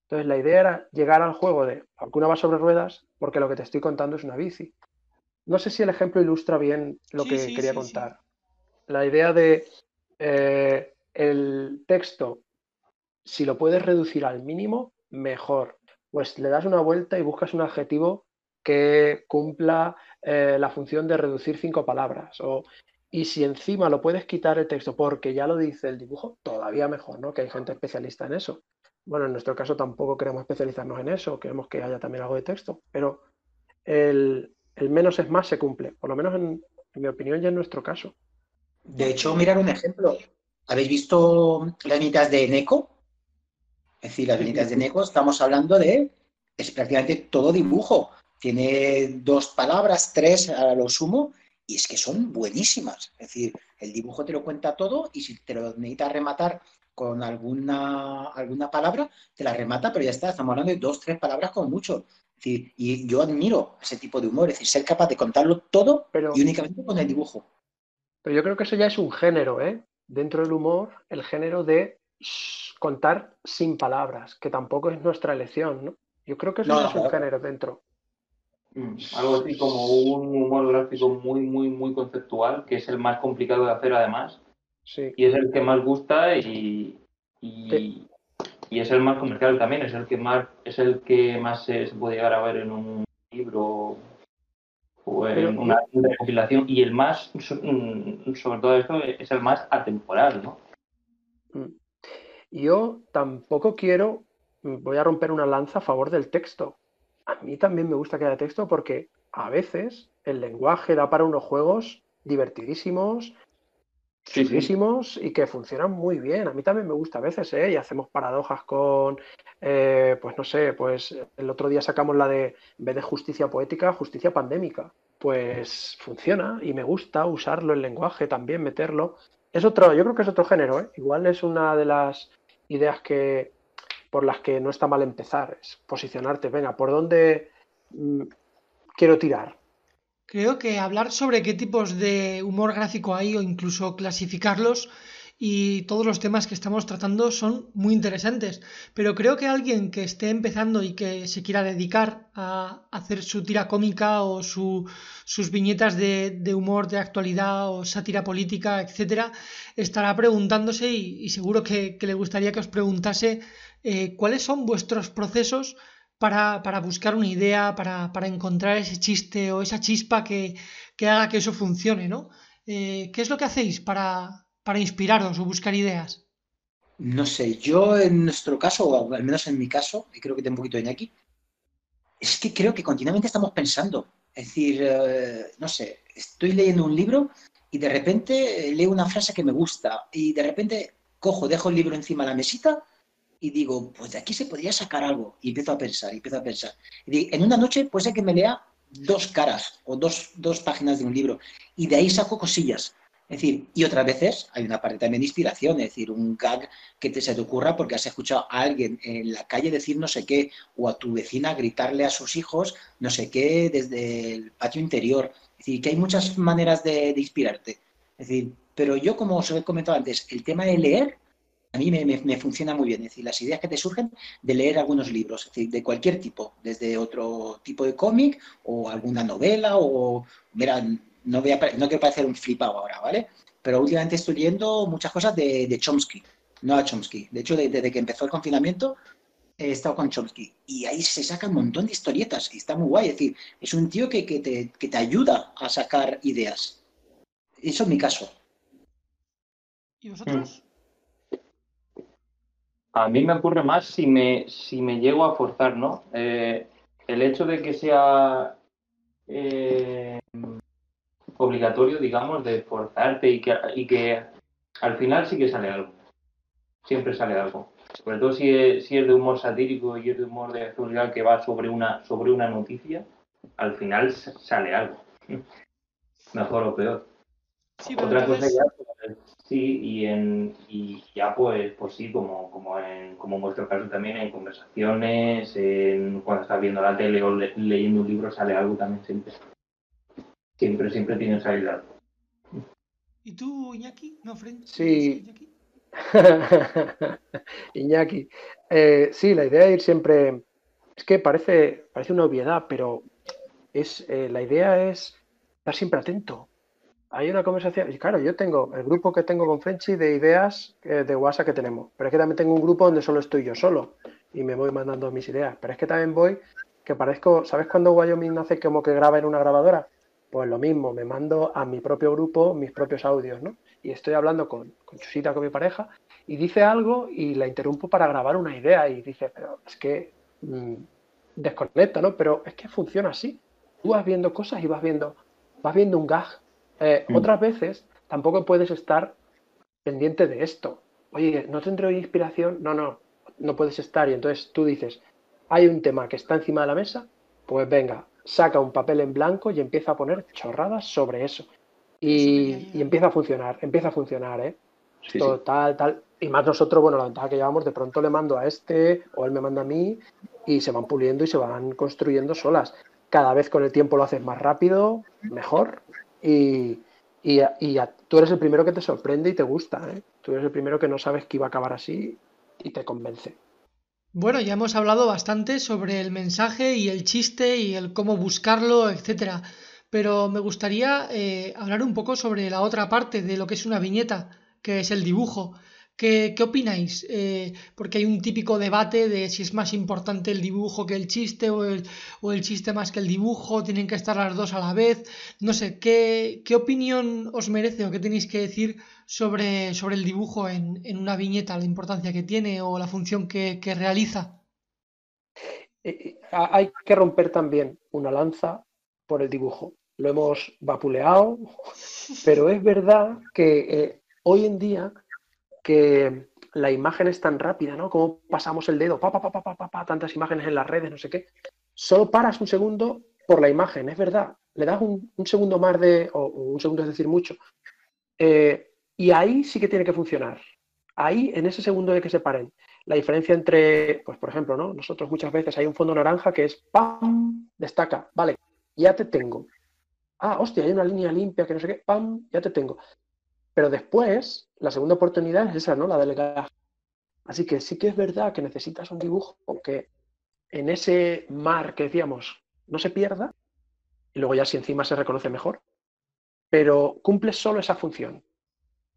Entonces la idea era llegar al juego de vacuna va sobre ruedas porque lo que te estoy contando es una bici. No sé si el ejemplo ilustra bien lo Sí, que sí, quería sí. contar. La idea de eh, el texto, si lo puedes reducir al mínimo, mejor. Pues le das una vuelta y buscas un adjetivo que cumpla eh, la función de reducir cinco palabras. O, y si encima lo puedes quitar el texto porque ya lo dice el dibujo, todavía mejor, ¿no? Que hay gente especialista en eso. Bueno, en nuestro caso tampoco queremos especializarnos en eso, queremos que haya también algo de texto, pero el, el menos es más se cumple, por lo menos en, mi opinión y en nuestro caso. De hecho, mirar un ejemplo. ¿Habéis visto las de Neko? Es decir, las viñetas de Neko, estamos hablando de, es prácticamente todo dibujo. Tiene dos palabras, tres a lo sumo, y es que son buenísimas. Es decir, el dibujo te lo cuenta todo y si te lo necesitas rematar con alguna, alguna palabra, te la remata, pero ya está, estamos hablando de dos, tres palabras como mucho. Es decir, y yo admiro ese tipo de humor, es decir, ser capaz de contarlo todo pero, y únicamente con el dibujo. Pero yo creo que eso ya es un género, ¿eh? Dentro del humor, el género de contar sin palabras, que tampoco es nuestra elección, ¿no? Yo creo que eso No, es un género dentro. Mm, Algo así como un humor gráfico muy, muy, muy conceptual, que es el más complicado de hacer además, Sí. y es el que más gusta y, y, Sí. y es el más comercial también, es el que más, es el que más se, se puede llegar a ver en un libro o en Pero- una recopilación, y el más, mm, sobre todo esto, es el más atemporal, ¿no? Yo tampoco quiero, voy a romper una lanza a favor del texto. A mí también me gusta que haya texto porque a veces el lenguaje da para unos juegos divertidísimos, Sí, y que funcionan muy bien. A mí también me gusta a veces, ¿eh? Y hacemos paradojas con, eh, pues no sé, pues el otro día sacamos la de, en vez de justicia poética, justicia pandémica. Pues funciona y me gusta usarlo el lenguaje también, meterlo. Es otro, yo creo que es otro género, ¿eh? Igual es una de las ideas que por las que no está mal empezar, es posicionarte, venga, ¿por dónde mm, quiero tirar? Creo que hablar sobre qué tipos de humor gráfico hay o incluso clasificarlos y todos los temas que estamos tratando son muy interesantes. Pero creo que alguien que esté empezando y que se quiera dedicar a hacer su tira cómica o su, sus viñetas de, humor de actualidad o sátira política, etcétera, estará preguntándose y, seguro que, le gustaría que os preguntase eh, cuáles son vuestros procesos para, buscar una idea, para, para, encontrar ese chiste o esa chispa que, que haga que eso funcione, ¿no? Eh, ¿Qué es lo que hacéis para, para inspiraros o buscar ideas? No sé, yo en nuestro caso, o al menos en mi caso, y creo que tengo un poquito de aquí, es que creo que continuamente estamos pensando. Es decir, eh, no sé, estoy leyendo un libro y de repente leo una frase que me gusta y de repente cojo, dejo el libro encima de la mesita y digo, pues de aquí se podría sacar algo. Y empiezo a pensar, y empiezo a pensar. Y en una noche puede ser que me lea dos caras o dos, dos páginas de un libro. Y de ahí saco cosillas. Es decir, y otras veces hay una parte también de inspiración, es decir, un gag que te, se te ocurra porque has escuchado a alguien en la calle decir no sé qué, o a tu vecina gritarle a sus hijos no sé qué desde el patio interior. Es decir, que hay muchas maneras de, inspirarte. Es decir, pero yo, como os he comentado antes, el tema de leer a mí me, funciona muy bien. Es decir, las ideas que te surgen de leer algunos libros, es decir, de cualquier tipo, desde otro tipo de cómic o alguna novela o, mira, no, voy a, no quiero parecer un flipado ahora, ¿vale? Pero últimamente estoy leyendo muchas cosas de, Chomsky, no a Chomsky. De hecho, desde que empezó el confinamiento he estado con Chomsky y ahí se saca un montón de historietas y está muy guay. Es decir, es un tío que, te, que te ayuda a sacar ideas. Eso es mi caso. ¿Y vosotros? A mí me ocurre más si me, si me llego a forzar, ¿no? Eh, el hecho de que sea eh, obligatorio, digamos, de forzarte y que, y que al final sí que sale algo. Siempre sale algo. Sobre todo si es, si es de humor satírico y es de humor de actualidad que va sobre una, sobre una noticia, al final sale algo. *laughs* Mejor o peor. Otra cosa ya, pues, sí, y, en, y ya pues, pues sí, como, como, en, como en vuestro caso también, en conversaciones, en, cuando estás viendo la tele o leyendo un libro sale algo también siempre. Siempre, siempre tiene salida. ¿Y tú, Iñaki? ¿No, Fred? Sí. *laughs* Iñaki. Eh, sí, la idea de ir siempre. Es que parece, parece una obviedad, pero es, eh, la idea es estar siempre atento hay una conversación, y claro, yo tengo el grupo que tengo con Frenchy de ideas eh, de WhatsApp que tenemos, pero es que también tengo un grupo donde solo estoy yo solo y me voy mandando mis ideas, pero es que también voy, que parezco, ¿sabes cuando Wyoming hace como que graba en una grabadora? Pues lo mismo, me mando a mi propio grupo mis propios audios, ¿no? Y estoy hablando con, con Chusita, con mi pareja, y dice algo y la interrumpo para grabar una idea y dice, pero es que mm, desconecta, ¿no? Pero es que funciona así. Tú vas viendo cosas y vas viendo, vas viendo un gag eh, mm. Otras veces tampoco puedes estar pendiente de esto. Oye, ¿no tendré inspiración? No, no, no puedes estar. Y entonces tú dices, hay un tema que está encima de la mesa, pues venga, saca un papel en blanco y empieza a poner chorradas sobre eso. Y, empieza a funcionar, empieza a funcionar, ¿eh? Tal, tal. Y más nosotros, bueno, la ventaja que llevamos, de pronto le mando a este o él me manda a mí y se van puliendo y se van construyendo solas. Cada vez con el tiempo lo haces más rápido, mejor, y, y, tú eres el primero que te sorprende y te gusta. ¿eh? Tú eres el primero que no sabes que iba a acabar así y te convence. Bueno, ya hemos hablado bastante sobre el mensaje y el chiste y el cómo buscarlo, etcétera. Pero me gustaría eh, hablar un poco sobre la otra parte de lo que es una viñeta, que es el dibujo. ¿Qué, opináis? Eh, porque hay un típico debate de si es más importante el dibujo que el chiste o el, chiste más que el dibujo, tienen que estar las dos a la vez. No sé, ¿qué, opinión os merece o qué tenéis que decir sobre, el dibujo en, una viñeta, la importancia que tiene o la función que, que realiza? Eh, eh, hay que romper también una lanza por el dibujo. Lo hemos vapuleado, *laughs* pero es verdad que hoy en día que la imagen es tan rápida, ¿no? Como pasamos el dedo, pa, pa, pa, pa, pa, tantas imágenes en las redes, no sé qué. Solo paras un segundo por la imagen, es verdad. Le das un, segundo más de, o, un segundo es decir mucho. Eh, y ahí sí que tiene que funcionar. Ahí, en ese segundo de que se paren. La diferencia entre, pues por ejemplo, ¿no? Nosotros muchas veces hay un fondo naranja que es ¡pam! Destaca, vale, ya te tengo. Ah, hostia, hay una línea limpia que no sé qué, ¡pam! Ya te tengo. Pero después, la segunda oportunidad es esa, ¿no? La del gas. Así que sí que es verdad que necesitas un dibujo que en ese mar que decíamos no se pierda, y luego ya si encima se reconoce mejor, pero cumple solo esa función.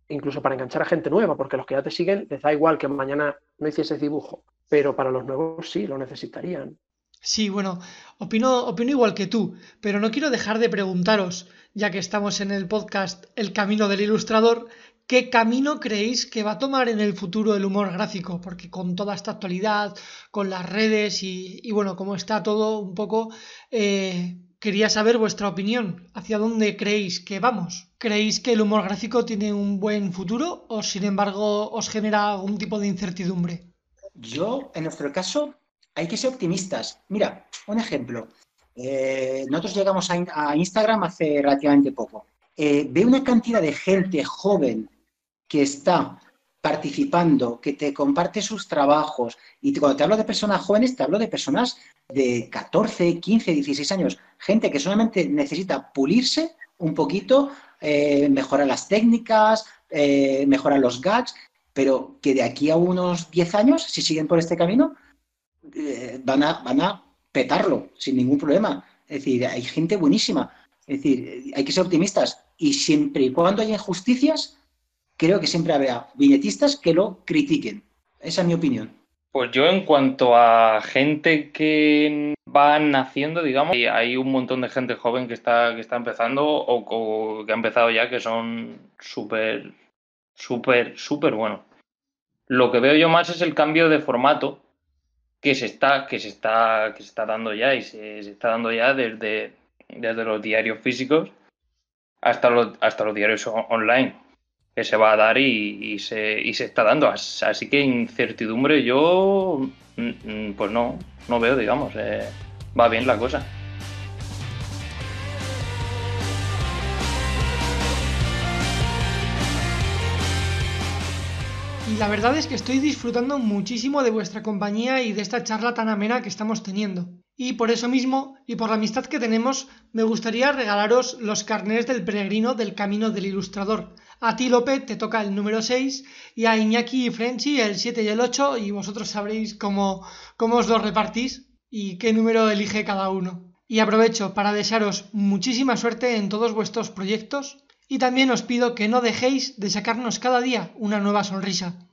Incluso para enganchar a gente nueva, porque los que ya te siguen les da igual que mañana no hicieses dibujo, pero para los nuevos sí lo necesitarían. Sí, bueno, opino, opino igual que tú, pero no quiero dejar de preguntaros, ya que estamos en el podcast El Camino del Ilustrador, ¿qué camino creéis que va a tomar en el futuro el humor gráfico? Porque con toda esta actualidad, con las redes y, bueno, como está todo un poco, eh, quería saber vuestra opinión. ¿Hacia dónde creéis que vamos? ¿Creéis que el humor gráfico tiene un buen futuro o sin embargo os genera algún tipo de incertidumbre? Yo, en nuestro caso, hay que ser optimistas. Mira, un ejemplo. Eh, nosotros llegamos a, Instagram hace relativamente poco. Eh, ve una cantidad de gente joven que está participando, que te comparte sus trabajos. Y cuando te hablo de personas jóvenes, te hablo de personas de 14, 15, 16 años. Gente que solamente necesita pulirse un poquito, eh, mejorar las técnicas, mejorar los gags, pero que de aquí a unos 10 años, si siguen por este camino, eh, van, a, van a petarlo sin ningún problema. Es decir, hay gente buenísima. Es decir, hay que ser optimistas. Y siempre y cuando haya injusticias, creo que siempre habrá viñetistas que lo critiquen. Esa es mi opinión. Pues yo en cuanto a gente que va naciendo, digamos, hay un montón de gente joven que está, que está empezando o, que ha empezado ya que son súper, súper, súper buenos. Lo que veo yo más es el cambio de formato que se está, que se está, que se está dando ya y se, está dando ya desde, desde los diarios físicos hasta los, hasta los diarios online que se va a dar y, se, y se está dando. Así que incertidumbre yo, mm, mm, pues no, no veo, digamos, eh, va bien la cosa. La verdad es que estoy disfrutando muchísimo de vuestra compañía y de esta charla tan amena que estamos teniendo. Y por eso mismo, y por la amistad que tenemos, me gustaría regalaros los carnés del peregrino del Camino del Ilustrador, a ti, López, te toca el número 6 y a Iñaki y Frenchy el 7 y el 8 y vosotros sabréis cómo, cómo os lo repartís y qué número elige cada uno. Y aprovecho para desearos muchísima suerte en todos vuestros proyectos y también os pido que no dejéis de sacarnos cada día una nueva sonrisa.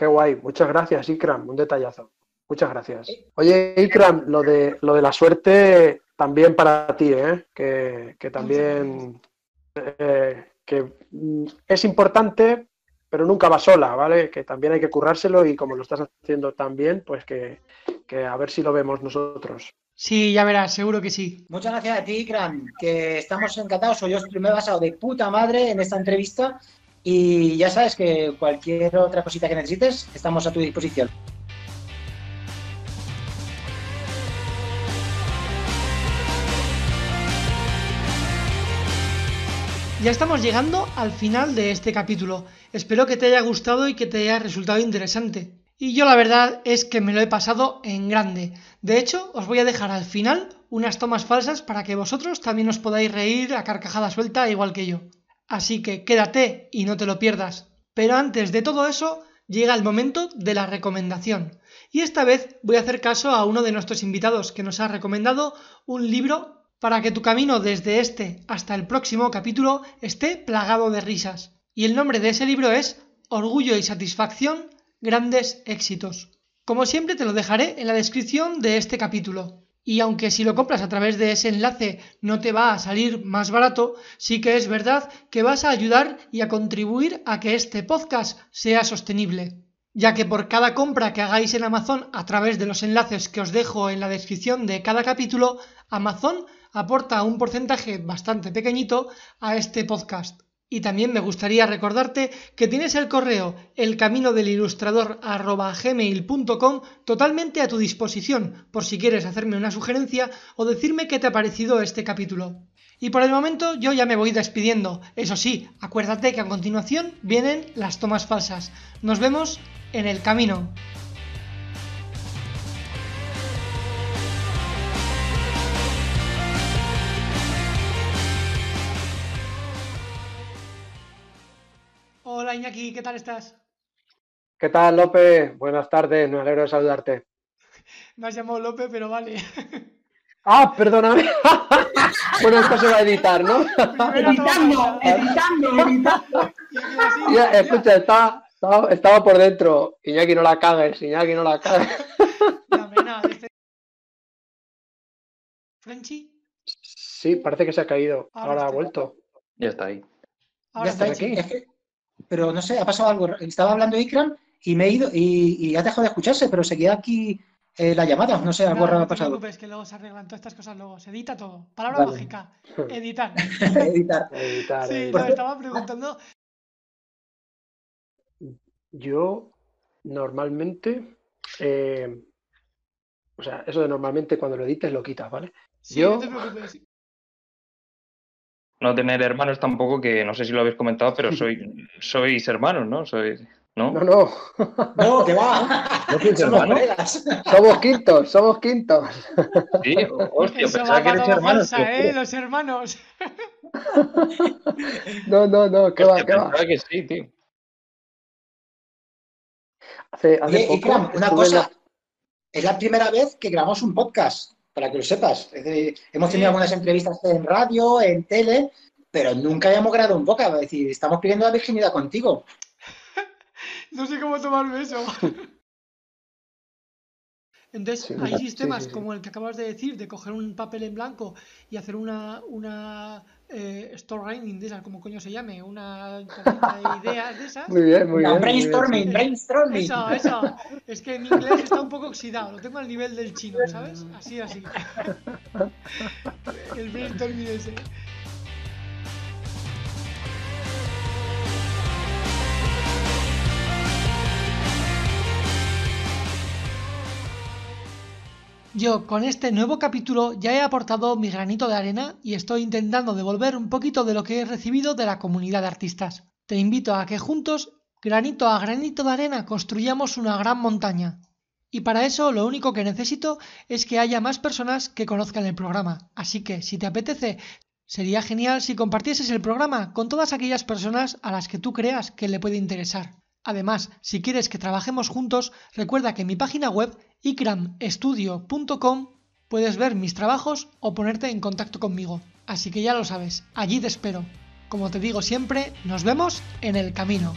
Qué guay, muchas gracias, Ikram, un detallazo. Muchas gracias. Oye, Ikram, lo de, lo de la suerte también para ti, ¿eh? que, que también eh, que mm, es importante, pero nunca va sola, ¿vale? Que también hay que currárselo y como lo estás haciendo tan bien, pues que, a ver si lo vemos nosotros. Sí, ya verás, seguro que sí. Muchas gracias a ti, Kran, que estamos encantados. Yo me he basado de puta madre en esta entrevista y ya sabes que cualquier otra cosita que necesites, estamos a tu disposición. Ya estamos llegando al final de este capítulo. Espero que te haya gustado y que te haya resultado interesante. Y yo la verdad es que me lo he pasado en grande. De hecho, os voy a dejar al final unas tomas falsas para que vosotros también os podáis reír a carcajada suelta igual que yo. Así que quédate y no te lo pierdas. Pero antes de todo eso, llega el momento de la recomendación. Y esta vez voy a hacer caso a uno de nuestros invitados que nos ha recomendado un libro para que tu camino desde este hasta el próximo capítulo esté plagado de risas. Y el nombre de ese libro es Orgullo y Satisfacción, Grandes Éxitos. Como siempre te lo dejaré en la descripción de este capítulo. Y aunque si lo compras a través de ese enlace no te va a salir más barato, sí que es verdad que vas a ayudar y a contribuir a que este podcast sea sostenible. Ya que por cada compra que hagáis en Amazon a través de los enlaces que os dejo en la descripción de cada capítulo, Amazon aporta un porcentaje bastante pequeñito a este podcast. Y también me gustaría recordarte que tienes el correo elcaminodelilustrador.gmail.com totalmente a tu disposición por si quieres hacerme una sugerencia o decirme qué te ha parecido este capítulo. Y por el momento yo ya me voy despidiendo. Eso sí, acuérdate que a continuación vienen las tomas falsas. Nos vemos en el camino. Hola Iñaki, ¿qué tal estás? ¿Qué tal, López? Buenas tardes, me alegro de saludarte. *laughs* Me has llamado López, pero vale. *laughs* Ah, perdóname. *laughs* bueno, esto se va a editar, ¿no? editando, editando, editando. escucha, estaba, estaba, por dentro. Iñaki, no la cagues, Iñaki, no la cagues. Este- ¿Frenchy? Sí, parece que se ha caído. Ahora, ha vuelto. Ya está ahí. ya está aquí pero no sé, ha pasado algo. Estaba hablando Ikram y me he ido y, ha dejado de escucharse, pero seguía aquí eh, la llamada. No sé, algo raro ha pasado. No te preocupes, que luego se arreglan todas estas cosas luego. Se edita todo. Palabra mágica. *laughs* Editar. editar. editar. Sí, estaba preguntando. Yo normalmente Eh, o sea, eso de normalmente cuando lo edites lo quitas, ¿vale? Sí, Yo- no te preocupes. No tener hermanos tampoco, que no sé si lo habéis comentado, pero soy, *laughs* sois hermanos, ¿no? Sois, ¿no? No, no. No, que va. ¿No Somos hermanos? colegas. somos quintos, somos quintos. Sí, hostia, Eso pensaba va que eres para hermano. bolsa, ¿eh? Los hermanos. No, no, no, que va, que va. Pensaba que sí, tío. Hace, hace Oye, poco una cosa. la- Es la primera vez que grabamos un podcast, para que lo sepas. Es decir, hemos tenido Sí. algunas entrevistas en radio, en tele, pero nunca habíamos grabado un podcast. Es decir, estamos pidiendo la virginidad contigo. *laughs* No sé cómo tomarme eso. *laughs* Entonces, Sí, hay sí, sistemas sí, sí. como el que acabas de decir, de coger un papel en blanco y hacer una, una eh, storewriting de esas, como coño se llame, una columna de *laughs* ideas de esas. Muy bien, muy No, bien. muy bien, brainstorming, brainstorming. Eso, eso. Es que mi inglés está un poco oxidado, lo tengo al nivel del chino, ¿sabes? Así, así. *laughs* El brainstorming ese. Yo con este nuevo capítulo ya he aportado mi granito de arena y estoy intentando devolver un poquito de lo que he recibido de la comunidad de artistas. Te invito a que juntos, granito a granito de arena, construyamos una gran montaña. Y para eso lo único que necesito es que haya más personas que conozcan el programa. Así que si te apetece, sería genial si compartieses el programa con todas aquellas personas a las que tú creas que le puede interesar. Además, si quieres que trabajemos juntos, recuerda que en mi página web ikramstudio.com puedes ver mis trabajos o ponerte en contacto conmigo. Así que ya lo sabes, allí te espero. Como te digo siempre, nos vemos en el camino.